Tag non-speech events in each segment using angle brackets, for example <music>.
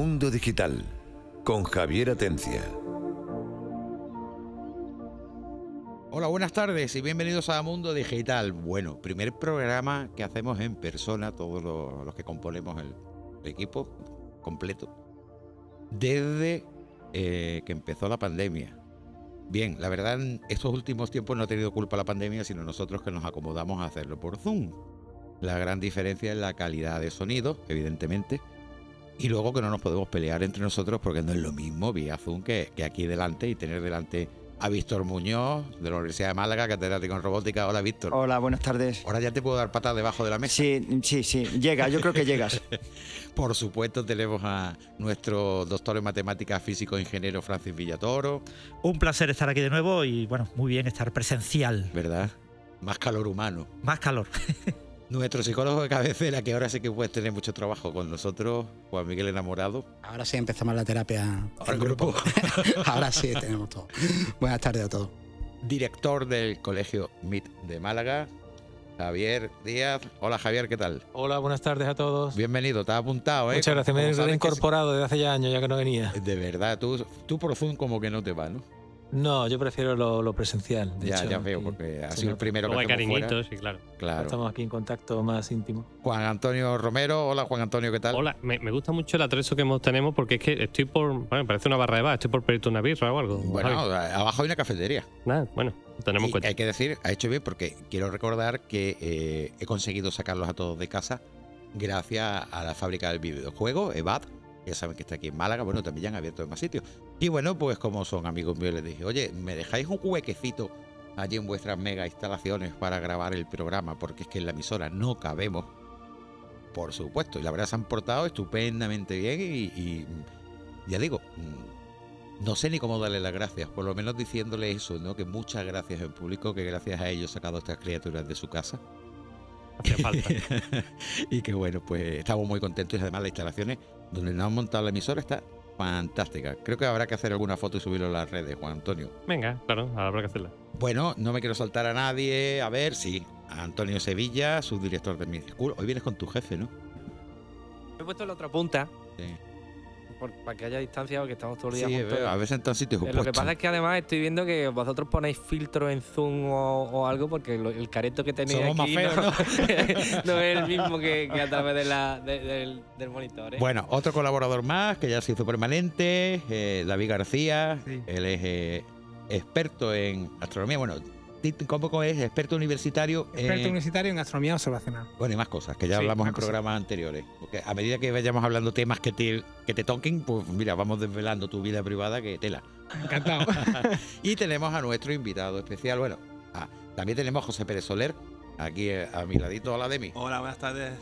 Mundo Digital con Javier Atencia. Hola, buenas tardes y bienvenidos a Mundo Digital. Bueno, primer programa que hacemos en persona, todos los, que componemos el, equipo completo, desde eh, que empezó la pandemia. Bien, la verdad, en estos últimos tiempos no ha tenido culpa la pandemia, sino nosotros que nos acomodamos a hacerlo por Zoom. La gran diferencia es la calidad de sonido, evidentemente, y luego que no nos podemos pelear entre nosotros porque no es lo mismo vía Zoom que, que aquí delante y tener delante a Víctor Muñoz de la Universidad de Málaga, catedrático en robótica. Hola, Víctor. Hola, buenas tardes. Ahora ya te puedo dar patas debajo de la mesa. Sí, sí, sí, llega, yo creo que llegas. <laughs> Por supuesto, tenemos a nuestro doctor en matemáticas, físico e ingeniero Francis Villatoro. Un placer estar aquí de nuevo y bueno, muy bien estar presencial. ¿Verdad? Más calor humano. Más calor. <laughs> Nuestro psicólogo de cabecera, que ahora sí que puedes tener mucho trabajo con nosotros, Juan Miguel Enamorado. Ahora sí empezamos la terapia. Ahora el grupo. <laughs> ahora sí tenemos todo. Buenas tardes a todos. Director del Colegio MIT de Málaga, Javier Díaz. Hola Javier, ¿qué tal? Hola, buenas tardes a todos. Bienvenido, te has apuntado, ¿eh? Muchas gracias, me he reincorporado desde hace ya años, ya que no venía. De verdad, tú, tú por Zoom como que no te va, ¿no? No, yo prefiero lo, presencial. De ya, hecho, ya veo, y- porque sido el primero que hay cariñitos, fuera. sí, claro. Claro. Estamos aquí en contacto más íntimo. Juan Antonio Romero. Hola Juan Antonio, ¿qué tal? Hola, me, me gusta mucho el atrezo que hemos- tenemos porque es que estoy por. Bueno, parece una barra de bar, estoy por pedirte una birra o algo. Bueno, abajo hay una cafetería. Nada, bueno, tenemos en Y cuenta. hay que decir, ha hecho bien porque quiero recordar que eh, he conseguido sacarlos a todos de casa gracias a la fábrica del videojuego, EVAD. Ya saben que está aquí en Málaga, bueno, también ya han abierto en más sitios. Y bueno, pues como son amigos míos, les dije, oye, ¿me dejáis un huequecito allí en vuestras mega instalaciones para grabar el programa? Porque es que en la emisora no cabemos. Por supuesto, y la verdad se han portado estupendamente bien y, y, ya digo, mm, no sé ni cómo darle las gracias, por lo menos diciéndole eso, ¿no? Que muchas gracias en público, que gracias a ellos he sacado a estas criaturas de su casa. Hacía falta. <laughs> y que bueno, pues estamos muy contentos y además las instalaciones donde nos han montado la emisora está fantástica. Creo que habrá que hacer alguna foto y subirlo a las redes, Juan Antonio. Venga, claro, habrá que hacerla. Bueno, no me quiero saltar a nadie. A ver, sí, a Antonio Sevilla, subdirector de mi school. Hoy vienes con tu jefe, ¿no? He puesto la otra punta Sí, por- para que haya distancia porque estamos todos los días Sí, juntos. a veces en todos sitios Lo que pasa es que además estoy viendo que vosotros ponéis filtro en Zoom o, o algo porque lo- el careto que tenéis Somos más aquí feos, no, <laughs> no es el mismo que, que a través de la, de- del, del monitor. ¿eh? Bueno, otro colaborador más que ya se hizo permanente, eh, David García. Sí. Él es eh, experto en astronomía. Bueno, ¿cómo es? Experto universitario Experto en. universitario en astronomía observacional. Bueno, y más cosas, que ya Sí, hablamos en programas anteriores. Porque a medida que vayamos hablando temas que te, que te toquen, pues mira, vamos desvelando tu vida privada que tela. Encantado. <laughs> y tenemos a nuestro invitado especial. Bueno, ah, también tenemos a José Pérez Soler, aquí eh, a mi ladito, hola Demi, Hola, buenas tardes.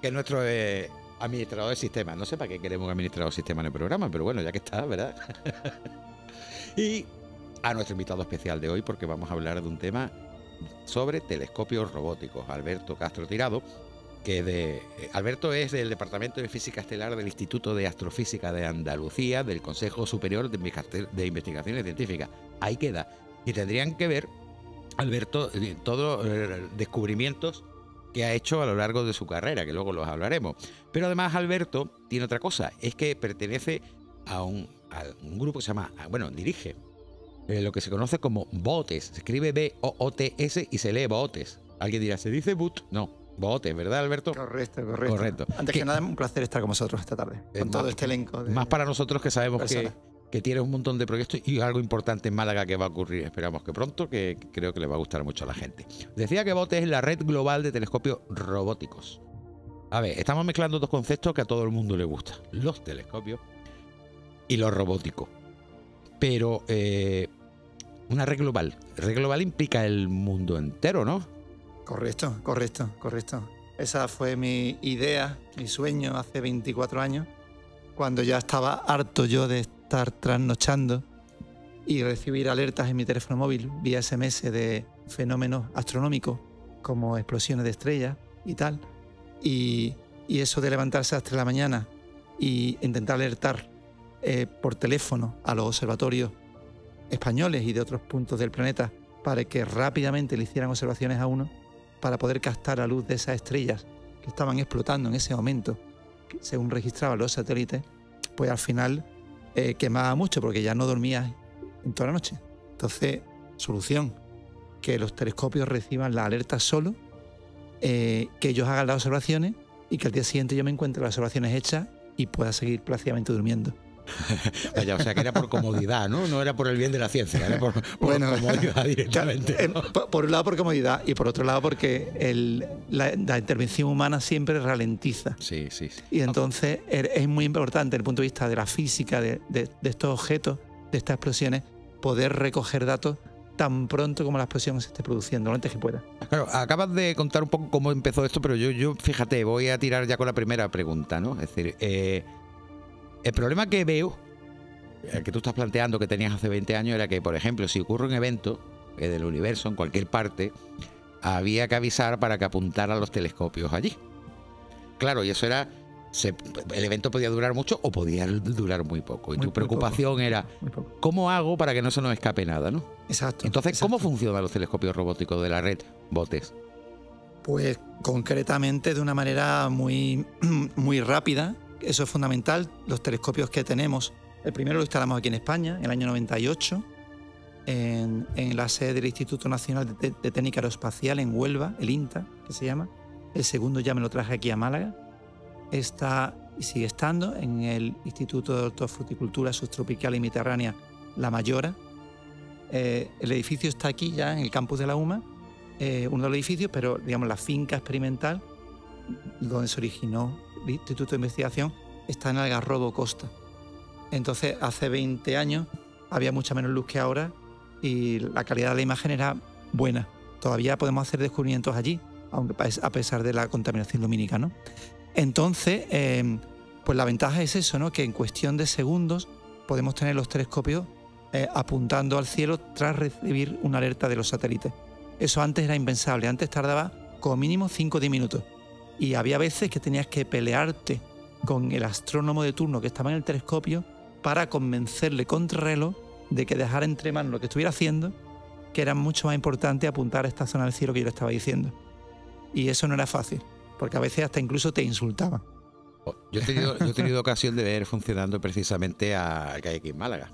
que es nuestro eh, administrador de sistemas. No sé para qué queremos un administrador de sistemas en el programa, pero bueno, ya que está, ¿verdad? <laughs> y a nuestro invitado especial de hoy, porque vamos a hablar de un tema sobre telescopios robóticos. Alberto Castro Tirado, que de eh, Alberto es del Departamento de Física Estelar del Instituto de Astrofísica de Andalucía, del Consejo Superior de Investiga- de Investigaciones Científicas. Ahí queda. Y tendrían que ver, Alberto, eh, todos los descubrimientos que ha hecho a lo largo de su carrera, que luego los hablaremos. Pero además Alberto tiene otra cosa, es que pertenece a un, a un grupo que se llama, ah, bueno, dirige eh, lo que se conoce como BOTES. Se escribe B-O-O-T-S y se lee BOTES. Alguien dirá, ¿se dice BOT? No, BOTES, ¿verdad Alberto? Correcto, correcto. Correcto. Antes ¿Qué? que nada, un placer estar con vosotros esta tarde. Con todo más- este elenco. de- Más para nosotros que sabemos que, personas. que tiene un montón de proyectos y algo importante en Málaga que va a ocurrir, esperamos que pronto, que creo que le va a gustar mucho a la gente. Decía que BOTES es la red global de telescopios robóticos. A ver, estamos mezclando dos conceptos que a todo el mundo le gusta. Los telescopios y lo robótico. Pero eh, una red global. Red global implica el mundo entero, ¿no? Correcto, correcto, correcto. Esa fue mi idea, mi sueño hace 24 años, cuando ya estaba harto yo de estar trasnochando y recibir alertas en mi teléfono móvil vía SMS de fenómenos astronómicos como explosiones de estrellas y tal. Y, eso de levantarse a las 3 de la mañana y intentar alertar eh, por teléfono a los observatorios españoles y de otros puntos del planeta para que rápidamente le hicieran observaciones a uno para poder captar la luz de esas estrellas que estaban explotando en ese momento según registraban los satélites, pues al final eh, quemaba mucho porque ya no dormías en toda la noche. Entonces, solución, que los telescopios reciban la alerta solo, eh, que ellos hagan las observaciones y que al día siguiente yo me encuentre las observaciones hechas y pueda seguir plácidamente durmiendo. <laughs> Vaya, o sea que era por comodidad, ¿no? No era por el bien de la ciencia, era por, por Bueno, comodidad <laughs> directamente. Eh, ¿no? por, por un lado por comodidad y por otro lado porque el- la, la intervención humana siempre ralentiza. Sí, sí, sí. Y entonces er- es muy importante desde el punto de vista de la física de, de- de estos objetos, de estas explosiones, poder recoger datos tan pronto como la explosión se esté produciendo, lo antes que pueda. Claro, acabas de contar un poco cómo empezó esto, pero yo, yo fíjate, voy a tirar ya con la primera pregunta, ¿no? Es decir, eh, el problema que veo, el que tú estás planteando que tenías hace 20 años, era que, por ejemplo, si ocurre un evento del universo en cualquier parte, había que avisar para que apuntaran los telescopios allí. Claro, y eso era. se- el evento podía durar mucho o podía durar muy poco. Y Muy- tu preocupación era. ¿cómo hago para que no se nos escape nada, no? Exacto. Entonces, ¿cómo funcionan los telescopios robóticos de la red Botes? Pues concretamente de una manera muy, <clears throat> muy rápida, eso es fundamental. Los telescopios que tenemos, el primero lo instalamos aquí en España, en el año 98, en, en la sede del Instituto Nacional de, Técnica Aeroespacial en Huelva, el INTA, que se llama. El segundo ya me lo traje aquí a Málaga. Está y sigue estando en el Instituto de Hortofruticultura Subtropical y Mediterránea La Mayora. Eh, el edificio está aquí ya en el campus de la UMA eh, uno de los edificios, pero digamos la finca experimental donde se originó Instituto de Investigación está en Algarrobo Costa. Entonces, hace 20 años había mucha menos luz que ahora y la calidad de la imagen era buena. Todavía podemos hacer descubrimientos allí, aunque a pesar de la contaminación lumínica, ¿no? Entonces, eh, pues la ventaja es eso, ¿no? Que en cuestión de segundos podemos tener los telescopios eh, apuntando al cielo tras recibir una alerta de los satélites. Eso antes era impensable, antes tardaba como mínimo 5 o 10 minutos. Y había veces que tenías que pelearte con el astrónomo de turno que estaba en el telescopio para convencerle contra reloj de que dejara entre manos lo que estuviera haciendo, que era mucho más importante apuntar a esta zona del cielo que yo le estaba diciendo. Y eso no era fácil, porque a veces hasta incluso te insultaban. Yo he tenido, yo he tenido ocasión de ver funcionando precisamente a, que hay aquí en Málaga.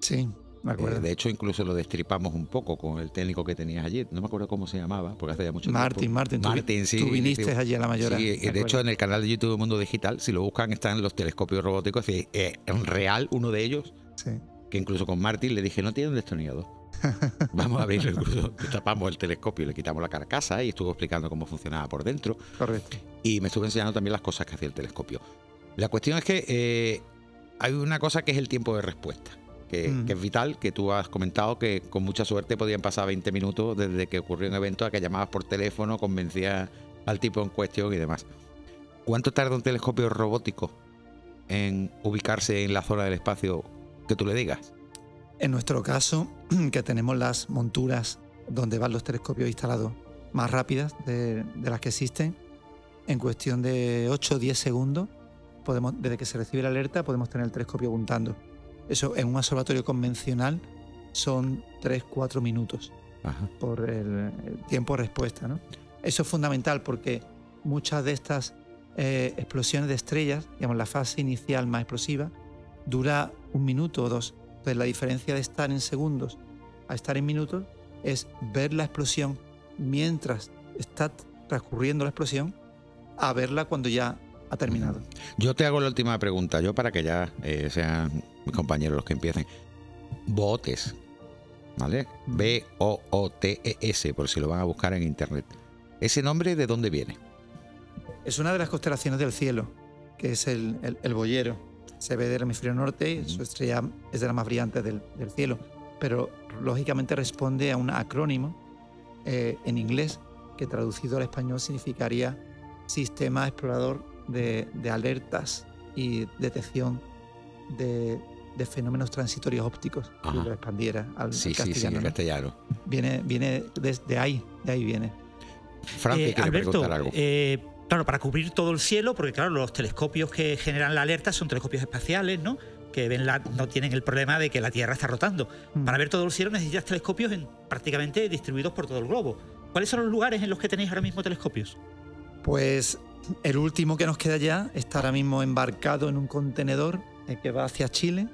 Sí. Eh, de hecho, incluso lo destripamos un poco con el técnico que tenías allí. No me acuerdo cómo se llamaba, porque hace ya mucho Martín, tiempo. Martín, tú vi- Martín, sí. tú viniste sí. allí a la Mayora, Sí, de hecho, en el canal de YouTube Mundo Digital, si lo buscan, están los telescopios robóticos. Y, eh, en real, uno de ellos, Sí. que incluso con Martín le dije, no tiene un destornillador. <laughs> Vamos a abrirlo, incluso tapamos el telescopio, le quitamos la carcasa y estuvo explicando cómo funcionaba por dentro. Correcto. y me estuve enseñando también las cosas que hacía el telescopio. La cuestión es que eh, hay una cosa que es el tiempo de respuesta, que, Mm. que es vital, que tú has comentado que con mucha suerte podían pasar 20 minutos desde que ocurrió un evento a que llamabas por teléfono, convencías al tipo en cuestión y demás. ¿Cuánto tarda un telescopio robótico en ubicarse en la zona del espacio que tú le digas? En nuestro caso, <clears throat> que tenemos las monturas donde van los telescopios instalados más rápidas de, de las que existen, en cuestión de 8 o 10 segundos, podemos, desde que se recibe la alerta, podemos tener el telescopio apuntando. Eso en un observatorio convencional son 3-4 minutos Ajá. por el, tiempo de respuesta. ¿no? Eso es fundamental porque muchas de estas eh, explosiones de estrellas, digamos la fase inicial más explosiva, dura un minuto o dos. Entonces la diferencia de estar en segundos a estar en minutos es ver la explosión mientras está transcurriendo la explosión a verla cuando ya ha terminado. Yo te hago la última pregunta, yo para que ya eh, sean mis compañeros los que empiecen. Botes, ¿vale? B-O-O-T-E-S, por si lo van a buscar en internet. ¿Ese nombre de dónde viene? Es una de las constelaciones del cielo, que es el, el, el boyero. Se ve del hemisferio norte y su estrella es de las más brillantes del, del cielo, pero lógicamente responde a un acrónimo eh, en inglés que traducido al español significaría Sistema Explorador de, de Alertas y Detección de, de Fenómenos Transitorios Ópticos, Ajá. lo expandiera al, Sí, al sí, sí, castellano. ¿no? castellano. Viene, viene desde ahí, de ahí viene. Francis Eh, quiere Alberto, preguntar algo. eh, claro, para cubrir todo el cielo, porque claro, los telescopios que generan la alerta son telescopios espaciales, ¿no? Que ven la, no tienen el problema de que la Tierra está rotando. Mm. Para ver todo el cielo necesitas telescopios en, prácticamente distribuidos por todo el globo. ¿Cuáles son los lugares en los que tenéis ahora mismo telescopios? Pues El último que nos queda ya está ahora mismo embarcado en un contenedor eh, que va hacia Chile.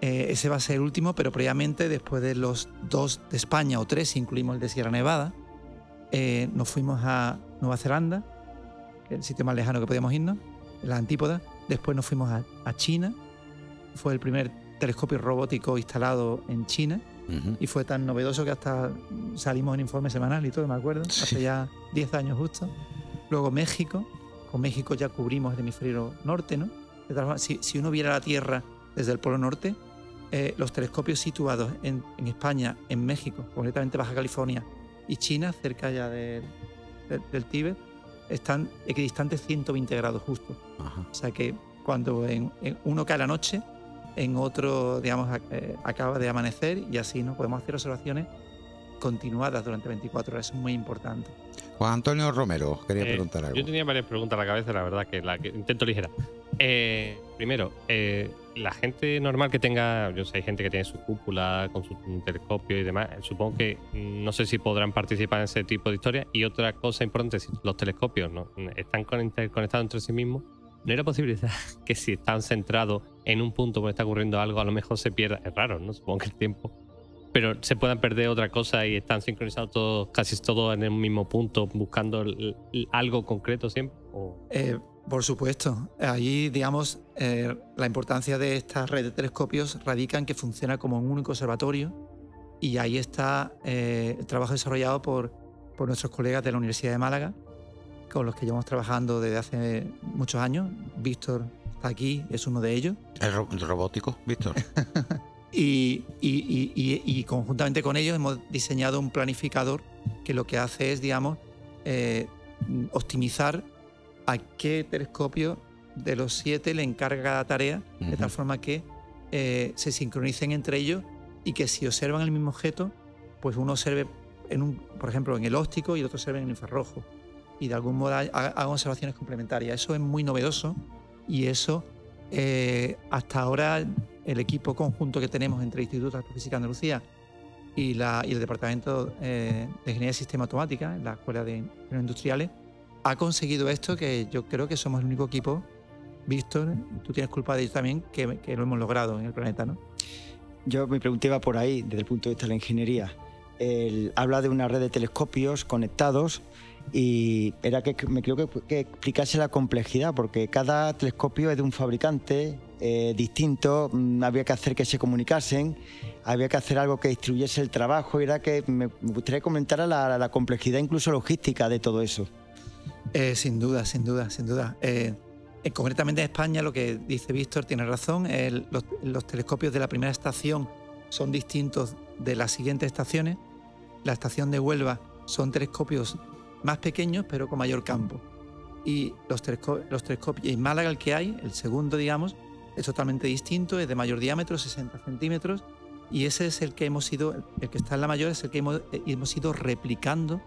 Eh, ese va a ser el último, pero previamente, después de los dos de España o tres, incluimos el de Sierra Nevada, eh, nos fuimos a Nueva Zelanda, que es el sitio más lejano que podíamos irnos, en las antípodas. Después nos fuimos a, a China. Fue el primer telescopio robótico instalado en China y fue tan novedoso que hasta salimos en informe semanal y todo, me acuerdo, hace ya 10 años justo. Luego México, con México ya cubrimos el hemisferio norte, ¿no? De tal forma, si, si uno viera la Tierra desde el Polo Norte, eh, los telescopios situados en, en España, en México, concretamente Baja California y China, cerca ya de- de- del Tíbet, están equidistantes 120 grados justo. Ajá. O sea que cuando en, en uno cae la noche, en otro, digamos, eh, acaba de amanecer y así no podemos hacer observaciones continuadas durante 24 horas. Eso es muy importante. Juan Antonio Romero, quería Eh, preguntar algo. Yo tenía varias preguntas a la cabeza, la verdad, que la que intento ligera. Eh, primero, eh, la gente normal que tenga, yo sé, hay gente que tiene su cúpula con su telescopio y demás, supongo que no sé si podrán participar en ese tipo de historias. Y otra cosa importante, si los telescopios ¿no? están con- interconectados entre sí mismos, ¿no era posibilidad <laughs> que si están centrados en un punto donde está ocurriendo algo, a lo mejor se pierda? Es raro, ¿no? Supongo que el tiempo. Pero se puedan perder otra cosa y están sincronizados todos, casi todos en el mismo punto, buscando algo concreto siempre. ¿O Eh, por supuesto, allí, digamos, eh, la importancia de esta red de telescopios radica en que funciona como un único observatorio y ahí está eh, el trabajo desarrollado por, por nuestros colegas de la Universidad de Málaga, con los que llevamos trabajando desde hace muchos años. Víctor está aquí, es uno de ellos. El ro- robótico, Víctor. <laughs> Y, y- y- y- y conjuntamente con ellos hemos diseñado un planificador que lo que hace es, digamos, eh, optimizar a qué telescopio de los siete le encarga cada tarea, de tal forma que eh, se sincronicen entre ellos y que si observan el mismo objeto, pues uno observe, en un, por ejemplo, en el óptico y el otro observe en el infrarrojo. Y de algún modo ha- hagan observaciones complementarias. Eso es muy novedoso y eso eh, hasta ahora el equipo conjunto que tenemos entre el Instituto de Astrofísica de Andalucía y, la, y el Departamento eh, de Ingeniería de Sistema Automática, la Escuela de Ingenieros Industriales, ha conseguido esto que yo creo que somos el único equipo, Víctor, tú tienes culpa de ello también, que, que lo hemos logrado en el planeta, ¿no? Yo mi pregunta iba por ahí, desde el punto de vista de la ingeniería. Habla de una red de telescopios conectados y era que me creo que, que explicase la complejidad, porque cada telescopio es de un fabricante eh, distinto, mm, había que hacer que se comunicasen, había que hacer algo que distribuyese el trabajo, y era que me, me gustaría comentar la, la complejidad incluso logística de todo eso. Eh, sin duda, sin duda, sin duda. Eh, eh, concretamente en España, lo que dice Víctor tiene razón, los, telescopios de la primera estación son distintos de las siguientes estaciones. La estación de Huelva son telescopios más pequeños, pero con mayor campo. Y los, telesco- los telescopios, en Málaga el que hay, el segundo, digamos, es totalmente distinto, es de mayor diámetro, 60 centímetros, y ese es el que hemos ido, el que está en la mayor, es el que hemos, hemos ido replicando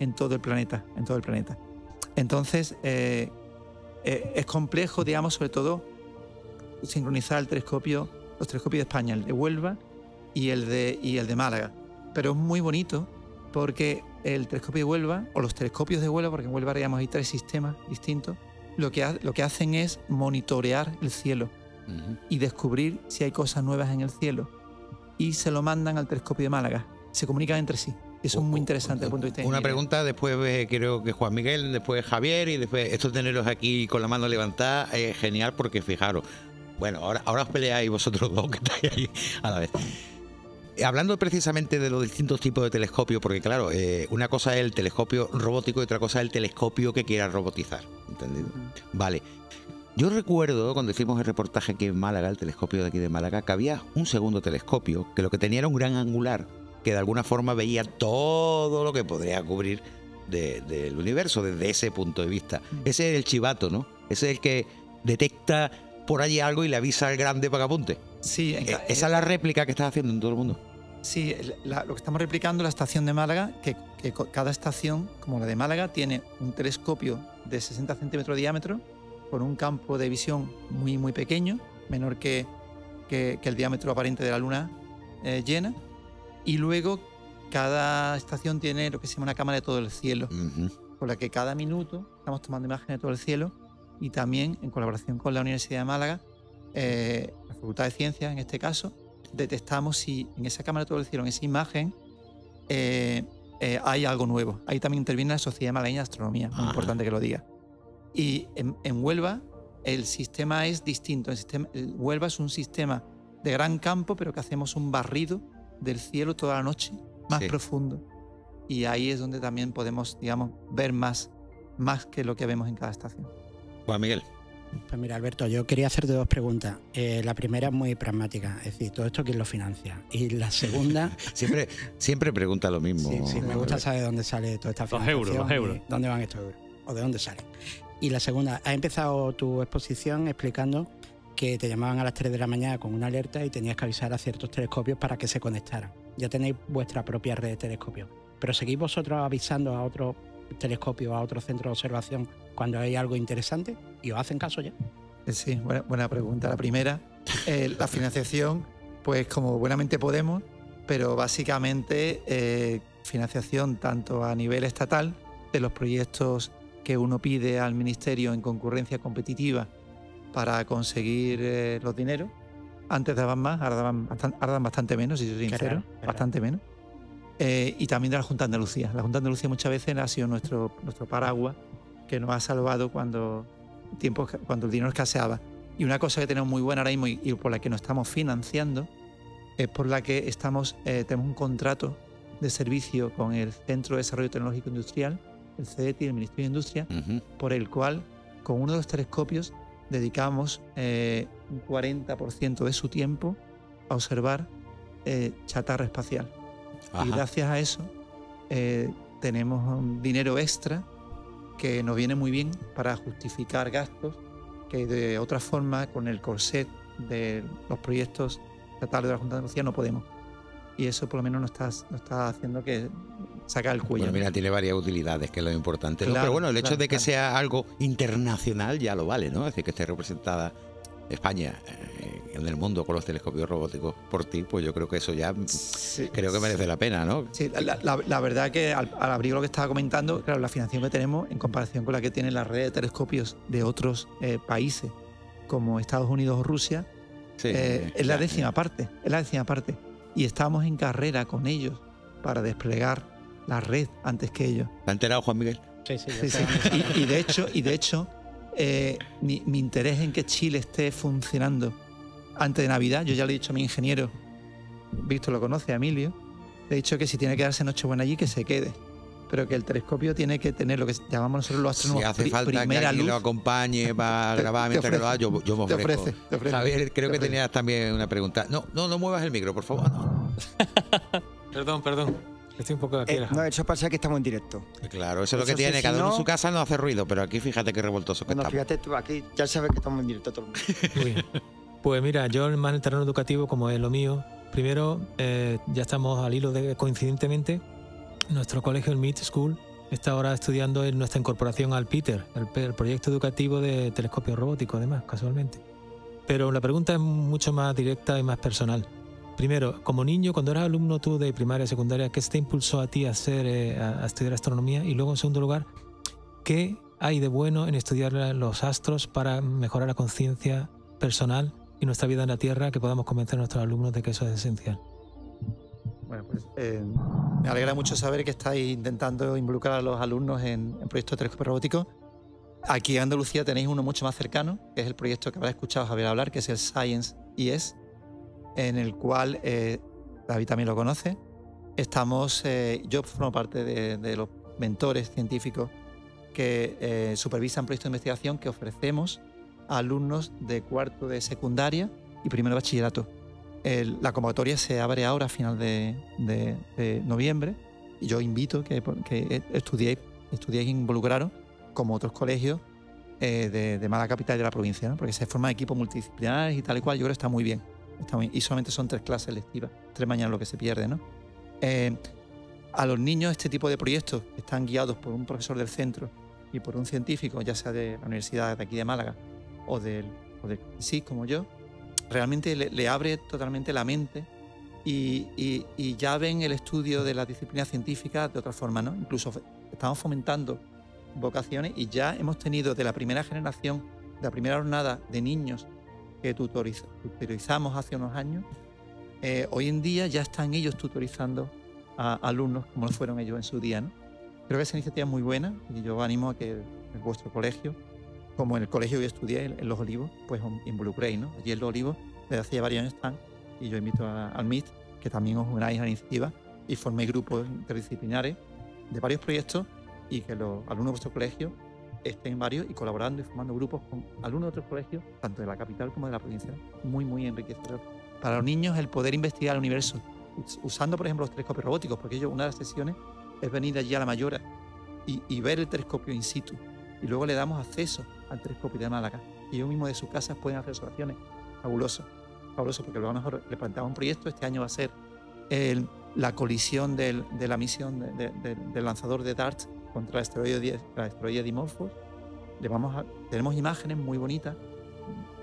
en todo el planeta, en todo el planeta. Entonces, eh, eh, es complejo, digamos, sobre todo, sincronizar el telescopio, los telescopios de España, el de Huelva y el de, y el de Málaga. Pero es muy bonito porque el telescopio de Huelva, o los telescopios de Huelva, porque en Huelva, digamos, hay tres sistemas distintos, lo que, ha- lo que hacen es monitorear el cielo y descubrir si hay cosas nuevas en el cielo. Y se lo mandan al telescopio de Málaga. Se comunican entre sí. Eso es muy interesante desde el punto de vista Una pregunta, después eh, creo que Juan Miguel, después Javier y después esto tenerlos aquí con la mano levantada es genial porque fijaros, bueno, ahora, ahora os peleáis vosotros dos que estáis ahí a la vez. Hablando precisamente de los distintos tipos de telescopios, porque claro, eh, una cosa es el telescopio robótico y otra cosa es el telescopio que quiera robotizar, ¿entendido? Vale. Yo recuerdo cuando hicimos el reportaje aquí en Málaga, el telescopio de aquí de Málaga, que había un segundo telescopio que lo que tenía era un gran angular que de alguna forma veía todo lo que podría cubrir de- del universo desde ese punto de vista. Ese es el chivato, ¿no? Ese es el que detecta por allí algo y le avisa al grande para que apunte. Sí, en Eh, Esa es la réplica que estás haciendo en todo el mundo. Sí, la- lo que estamos replicando la estación de Málaga, que, cada estación, como la de Málaga, tiene un telescopio de 60 centímetros de diámetro con un campo de visión muy, muy pequeño, menor que, que- que el diámetro aparente de la Luna eh, llena. Y luego cada estación tiene lo que se llama una cámara de todo el cielo. Ujú. con la que cada minuto estamos tomando imágenes de todo el cielo y también en colaboración con la Universidad de Málaga, eh, la Facultad de Ciencias en este caso, detectamos si en esa cámara de todo el cielo, en esa imagen, eh, eh, hay algo nuevo. Ahí también interviene la Sociedad Malagueña de Astronomía, muy Ajá. importante que lo diga. Y en, en Huelva el sistema es distinto. El sistema, el Huelva es un sistema de gran campo, pero que hacemos un barrido del cielo toda la noche, más Sí. profundo. Y ahí es donde también podemos, digamos, ver más, más que lo que vemos en cada estación. Juan Miguel. Pues mira, Alberto, yo quería hacerte dos preguntas. Eh, la primera es muy pragmática, es decir, ¿todo esto quién lo financia? Y la segunda, <laughs> Siempre, siempre pregunta lo mismo. sí, sí, me gusta saber dónde sale toda esta Los financiación. euros, los euros. ¿Dónde van estos euros? ¿O de dónde salen? Y la segunda, has empezado tu exposición explicando que te llamaban a las 3 de la mañana con una alerta y tenías que avisar a ciertos telescopios para que se conectaran. Ya tenéis vuestra propia red de telescopios. Pero seguís vosotros avisando a otros telescopios, a otros centros de observación cuando hay algo interesante y os hacen caso ya. Sí, buena, buena pregunta. La primera, eh, la financiación, pues como buenamente podemos, pero básicamente eh, financiación tanto a nivel estatal de los proyectos que uno pide al ministerio en concurrencia competitiva para conseguir eh, los dineros. Antes daban más, ahora, daban ahora dan bastante menos, si soy sincero, qué raro. bastante menos. Eh, y también de la Junta de Andalucía. La Junta de Andalucía muchas veces ha sido nuestro, nuestro paraguas que nos ha salvado cuando, tiempos, cuando el dinero escaseaba. Y una cosa que tenemos muy buena ahora mismo y, y por la que nos estamos financiando es por la que estamos, eh, tenemos un contrato de servicio con el Centro de Desarrollo Tecnológico Industrial, el CETI, el Ministerio de Industria, Ujú. por el cual con uno de los telescopios dedicamos eh, un 40% de su tiempo a observar eh, chatarra espacial. Y gracias a eso eh, tenemos un dinero extra que nos viene muy bien para justificar gastos que de otra forma con el corset de los proyectos estatales de la Junta de Andalucía no podemos. Y eso por lo menos nos está, nos está haciendo que sacar el cuello. Bueno, mira, tiene varias utilidades, que es lo importante. Pero bueno, el hecho claro, de que claro. sea algo internacional ya lo vale, ¿no? Es decir, que esté representada España eh, en el mundo con los telescopios robóticos por ti, pues yo creo que eso ya Sí. creo que merece la pena, ¿no? Sí, la, la- la verdad que al, al abrir lo que estaba comentando, claro, la financiación que tenemos en comparación con la que tiene la red de telescopios de otros eh, países como Estados Unidos o Rusia, Sí, eh, es la décima parte, es la décima parte. Y estamos en carrera con ellos para desplegar la red antes que ellos. ¿Te has enterado, Juan Miguel? Sí, sí, Sí, sí. Y, y de hecho, y de hecho eh, mi, mi interés en que Chile esté funcionando antes de Navidad, yo ya le he dicho a mi ingeniero, Víctor lo conoce, a Emilio, le he dicho que si tiene que darse Nochebuena allí, que se quede. Pero que el telescopio tiene que tener lo que llamamos nosotros los Si astrónomos hace pri- falta que primera alguien luz. lo acompañe para Te- grabar te mientras que lo haga, yo, yo me te ofrezco. ofrece, te ofrece. Javier, creo te que ofrece. tenías también una pregunta. No, no, no muevas el micro, por favor. No. <laughs> Perdón, perdón. Estoy un poco aquí. Eh, no, eso pasa que estamos en directo. Claro, eso es lo que tiene. Cada uno en no- su casa no hace ruido, pero aquí fíjate qué revoltoso que Bueno, estamos. fíjate tú, aquí ya sabes que estamos en directo todo el mundo. <laughs> Muy bien. Pues mira, yo más en el terreno educativo, como es lo mío, primero eh, ya estamos al hilo de, coincidentemente, nuestro colegio, el Meet School, está ahora estudiando en nuestra incorporación al PITER, el, el proyecto educativo de telescopio robótico, además, casualmente. Pero la pregunta es mucho más directa y más personal. Primero, como niño, cuando eras alumno tú de primaria, secundaria, ¿qué te impulsó a ti a, hacer, eh, a, estudiar astronomía? Y luego, en segundo lugar, ¿qué hay de bueno en estudiar los astros para mejorar la conciencia personal y nuestra vida en la Tierra que podamos convencer a nuestros alumnos de que eso es esencial? Bueno, pues eh, me alegra mucho saber que estáis intentando involucrar a los alumnos en, proyectos de telescopio robótico. Aquí en Andalucía tenéis uno mucho más cercano, que es el proyecto que habrá escuchado Javier hablar, que es el Science IS, en el cual eh, David también lo conoce. Estamos, eh, yo formo parte de, de los mentores científicos que eh, supervisan proyectos de investigación que ofrecemos a alumnos de cuarto de secundaria y primero de bachillerato. El- la convocatoria se abre ahora a final de, de- de noviembre y yo invito que, que estudiéis, estudiéis involucraros como otros colegios eh, de, de Málaga capital y de la provincia, ¿no? porque se forman equipos multidisciplinares y tal y cual, yo creo que está muy bien. Está muy- y solamente son tres clases lectivas, tres mañanas lo que se pierde. ¿no? Eh, a los niños este tipo de proyectos están guiados por un profesor del centro y por un científico, ya sea de la Universidad de aquí de Málaga o del, o del sí, como yo, realmente le, le abre totalmente la mente y, y- y ya ven el estudio de las disciplinas científicas de otra forma, ¿no? Incluso estamos fomentando vocaciones y ya hemos tenido de la primera generación, de la primera jornada de niños que tutoriz- tutorizamos hace unos años, eh, hoy en día ya están ellos tutorizando a alumnos como lo fueron ellos en su día. ¿no? Creo que esa iniciativa es muy buena y yo animo a que en vuestro colegio, como en el colegio que yo estudié, en Los Olivos, pues involucréis. ¿no? Allí en Los Olivos desde hace varios años están y yo invito a- al MIT que también os unáis a la iniciativa y forméis grupos interdisciplinares de varios proyectos y que los alumnos de vuestro colegio estén varios y colaborando y formando grupos con alumnos de otros colegios, tanto de la capital como de la provincia. Muy, muy enriquecedor. Para los niños el poder investigar el universo, us- usando por ejemplo los telescopios robóticos, porque ellos, una de las sesiones es venir allí a la Mayora y, y ver el telescopio in situ. Y luego le damos acceso al telescopio de Málaga. Y ellos mismos de sus casas pueden hacer observaciones. Fabuloso. Fabuloso, porque luego nosotros le planteamos un proyecto. Este año va a ser el- la colisión del- de la misión de- de- del lanzador de DART contra asteroide, 10 el asteroide Dimorphos. Le vamos tenemos imágenes muy bonitas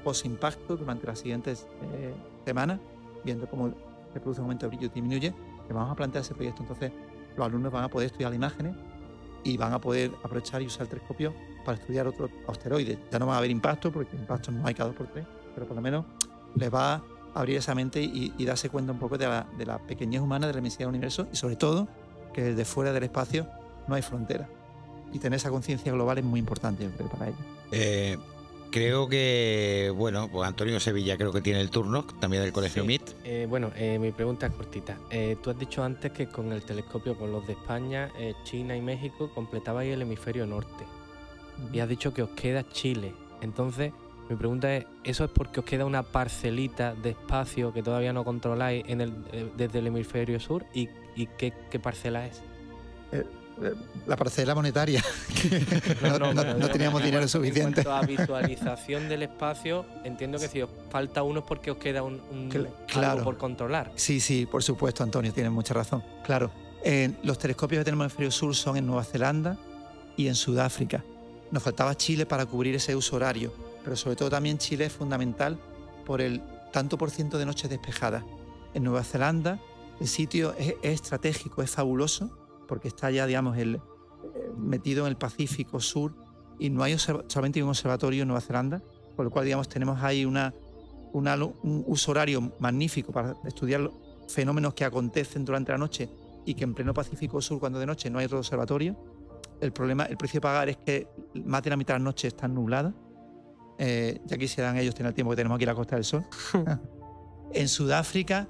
post impacto durante las siguientes eh, semanas, viendo cómo se produce un aumento de brillo y disminuye. Le vamos a plantear ese proyecto. Entonces, los alumnos van a poder estudiar las imágenes y van a poder aprovechar y usar el telescopio para estudiar otros asteroides. Ya no va a haber impacto, porque impacto no hay cada dos por tres, pero por lo menos les va a abrir esa mente y, y darse cuenta un poco de la, de la pequeñez humana, de la inmensidad del universo y sobre todo que desde fuera del espacio no hay frontera. Y tener esa conciencia global es muy importante, yo creo, para ellos. Eh, creo que, bueno, pues Antonio Sevilla creo que tiene el turno, también del Colegio Sí. MIT. Eh, bueno, eh, mi pregunta es cortita. Eh, tú has dicho antes que con el telescopio, con los de España, eh, China y México, completabais el hemisferio norte. Y has dicho que os queda Chile. Entonces, mi pregunta es, ¿eso es porque os queda una parcelita de espacio que todavía no controláis en el, eh, desde el hemisferio sur? ¿Y, y qué, qué parcela es? Eh, La parcela monetaria, <laughs> <laughs> no, no- no digo, teníamos en dinero suficiente. En cuanto a visualización del espacio, entiendo que si os falta uno es porque os queda un, un- algo por controlar. Sí, sí, por supuesto, Antonio, tienes mucha razón. Claro, eh, los telescopios que tenemos en el hemisferio sur son en Nueva Zelanda y en Sudáfrica. Nos faltaba Chile para cubrir ese uso horario, pero sobre todo también Chile es fundamental por el tanto por ciento de noches despejadas. En Nueva Zelanda el sitio es, es estratégico, es fabuloso, porque está ya, digamos, el, eh, metido en el Pacífico Sur y no hay solamente hay un observatorio en Nueva Zelanda, con lo cual, digamos, tenemos ahí una, una un uso horario magnífico para estudiar los fenómenos que acontecen durante la noche y que en pleno Pacífico Sur, cuando de noche no hay otro observatorio. El problema, el precio a pagar es que más de la mitad de las noches están nubladas. Eh, ya quisieran ellos tener el tiempo que tenemos aquí en la Costa del Sol. <laughs> en Sudáfrica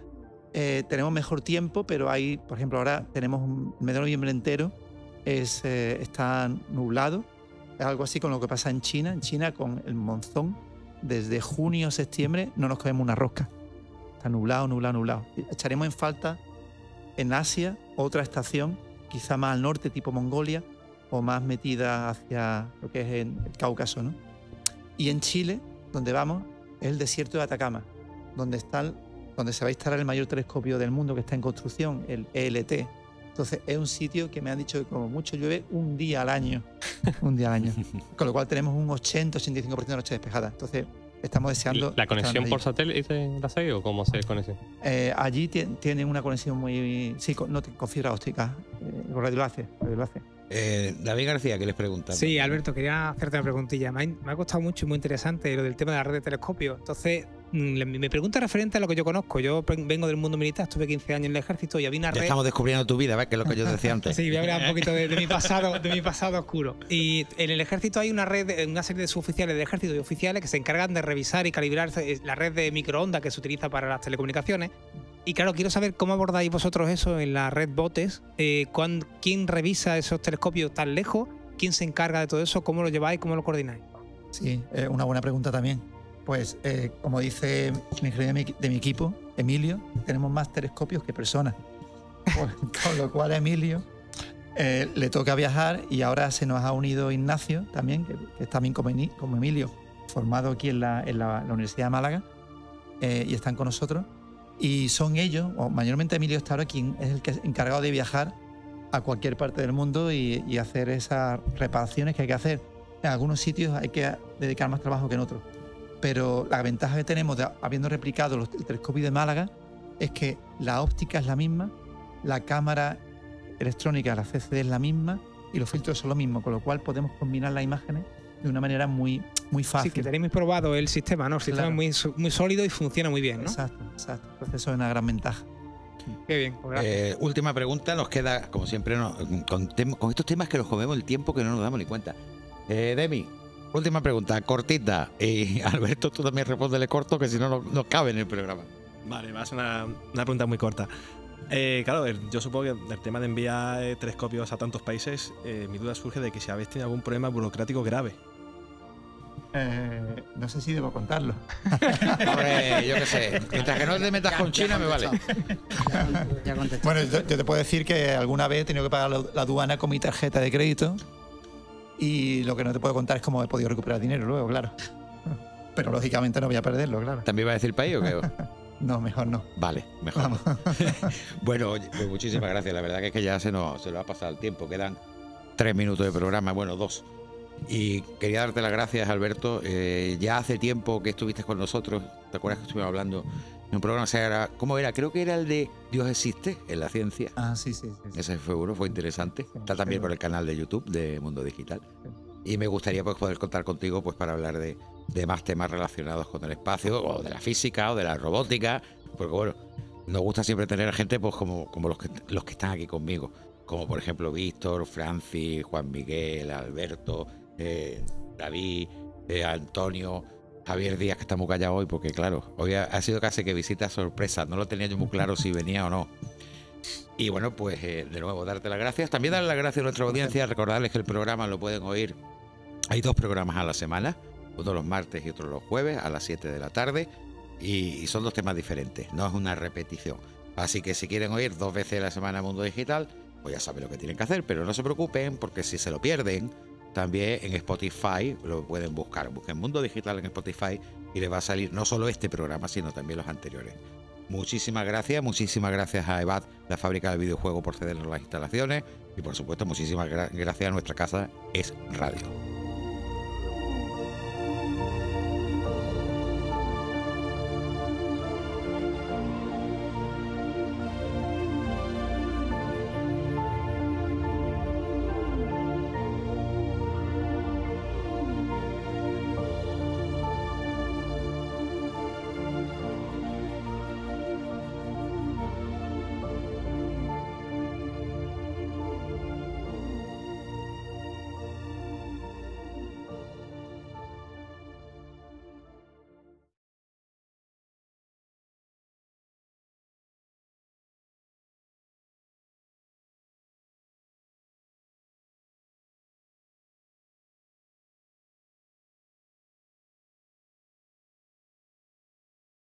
eh, tenemos mejor tiempo, pero hay, por ejemplo, ahora tenemos un mes de noviembre entero, es, eh, está nublado. Es algo así con lo que pasa en China. En China, con el monzón, desde junio a septiembre no nos comemos una rosca. Está nublado, nublado, nublado. Echaremos en falta en Asia otra estación, quizá más al norte, tipo Mongolia, o más metida hacia lo que es el Cáucaso. ¿no? Y en Chile, donde vamos, es el desierto de Atacama, donde, está el- donde se va a instalar el mayor telescopio del mundo que está en construcción, el ELT. Entonces es un sitio que me han dicho que como mucho llueve un día al año. <laughs> Un día al año. <laughs> Con lo cual tenemos un 80-85% de noches despejadas. Entonces estamos deseando... ¿La conexión por satélite la hacéis o cómo se conexión? Eh, allí ti- tienen una conexión muy... Sí, con, no, con fibra óptica. Eh, con radioenlace. radioenlace. Eh, David García, ¿qué les pregunta? Sí, Alberto, quería hacerte una preguntilla. Me ha, me ha costado mucho y muy interesante lo del tema de la red de telescopios. Entonces, mi pregunta es referente a lo que yo conozco. Yo ven- vengo del mundo militar, estuve 15 años en el ejército y había una Ya red. estamos descubriendo tu vida, ¿ves? Que es lo que yo decía antes. <laughs> Sí, voy a hablar un poquito de, de mi <laughs> pasado, de mi pasado oscuro. Y en el ejército hay una red, de- una serie de suboficiales del ejército y oficiales que se encargan de revisar y calibrar eh, la red de microondas que se utiliza para las telecomunicaciones. Y claro, quiero saber cómo abordáis vosotros eso en la red BOTES. Eh, ¿Quién revisa esos telescopios tan lejos? ¿Quién se encarga de todo eso? ¿Cómo lo lleváis? ¿Cómo lo coordináis? Sí, eh, una buena pregunta también. Pues, eh, como dice el ingeniero de mi, de mi equipo, Emilio, tenemos más telescopios que personas. <laughs> Con, lo cual, a Emilio eh, le toca viajar y ahora se nos ha unido Ignacio también, que, que es también como, Emilio, formado aquí en la, en la- la Universidad de Málaga, eh, y están con nosotros. Y son ellos, o mayormente Emilio está ahora, quien es el que es encargado de viajar a cualquier parte del mundo y, y hacer esas reparaciones que hay que hacer. En algunos sitios hay que dedicar más trabajo que en otros. Pero la ventaja que tenemos de habiendo replicado los, el telescopio de Málaga es que la óptica es la misma, la cámara electrónica, la CCD es la misma y los filtros son lo mismo, con lo cual podemos combinar las imágenes de una manera muy, muy fácil. Sí, que tenéis muy probado el sistema, ¿no? El sistema Claro. es muy, muy sólido y funciona muy bien, ¿no? Exacto, exacto. Entonces eso es una gran ventaja. Qué bien. pues. Eh, última pregunta, nos queda, como siempre, no- con estos temas que nos comemos el tiempo que no nos damos ni cuenta. Eh, Demi, última pregunta, cortita. Y <laughs> Alberto, tú también respóndele corto, que si no, no, cabe en el programa. Vale, va a ser una, una pregunta muy corta. Eh, claro, yo supongo que el tema de enviar eh, telescopios a tantos países, eh, mi duda surge de que si habéis tenido algún problema burocrático grave. Eh, no sé si debo contarlo. <laughs> Hombre, yo qué sé, mientras que no te metas con China me vale. Ya contesté. Bueno, yo, yo te puedo decir que alguna vez he tenido que pagar la, la aduana con mi tarjeta de crédito y lo que no te puedo contar es cómo he podido recuperar dinero luego, claro. Pero lógicamente no voy a perderlo, claro. ¿También va a decir país o qué? <laughs> No, mejor no. Vale, mejor. no. <laughs> bueno, oye, pues muchísimas gracias. La verdad que es que ya se nos, se nos ha pasado el tiempo. Quedan tres minutos de programa, bueno, dos. Y quería darte las gracias, Alberto. Eh, ya hace tiempo que estuviste con nosotros. ¿Te acuerdas que estuvimos hablando un programa? que era, ¿Cómo era? Creo que era el de Dios existe en la ciencia. Ah, sí, sí, sí. sí. Ese fue uno, fue interesante. Sí, Está también por el canal de YouTube de Mundo Digital. Y me gustaría pues, poder contar contigo pues, para hablar de, de más temas relacionados con el espacio, o de la física, o de la robótica. Porque bueno, nos gusta siempre tener gente pues, como, como los, que, los que están aquí conmigo. Como por ejemplo Víctor, Francis, Juan Miguel, Alberto, eh, David, eh, Antonio. Javier Díaz, que está muy callado hoy, porque claro, hoy ha, sido casi que visita sorpresa. No lo tenía yo muy claro si venía o no. Y bueno, pues eh, de nuevo, darte las gracias. También darle las gracias a nuestra audiencia. Recordarles que el programa lo pueden oír. Hay dos programas a la semana, uno los martes y otro los jueves a las 7 de la tarde. Y, y son dos temas diferentes, no es una repetición. Así que si quieren oír dos veces a la semana Mundo Digital, pues ya saben lo que tienen que hacer. Pero no se preocupen, porque si se lo pierden, también en Spotify lo pueden buscar. Busquen Mundo Digital en Spotify y les va a salir no solo este programa, sino también los anteriores. Muchísimas gracias, muchísimas gracias a EVAD, la fábrica del videojuego, por cedernos las instalaciones y por supuesto muchísimas gra- gracias a nuestra casa Es Radio.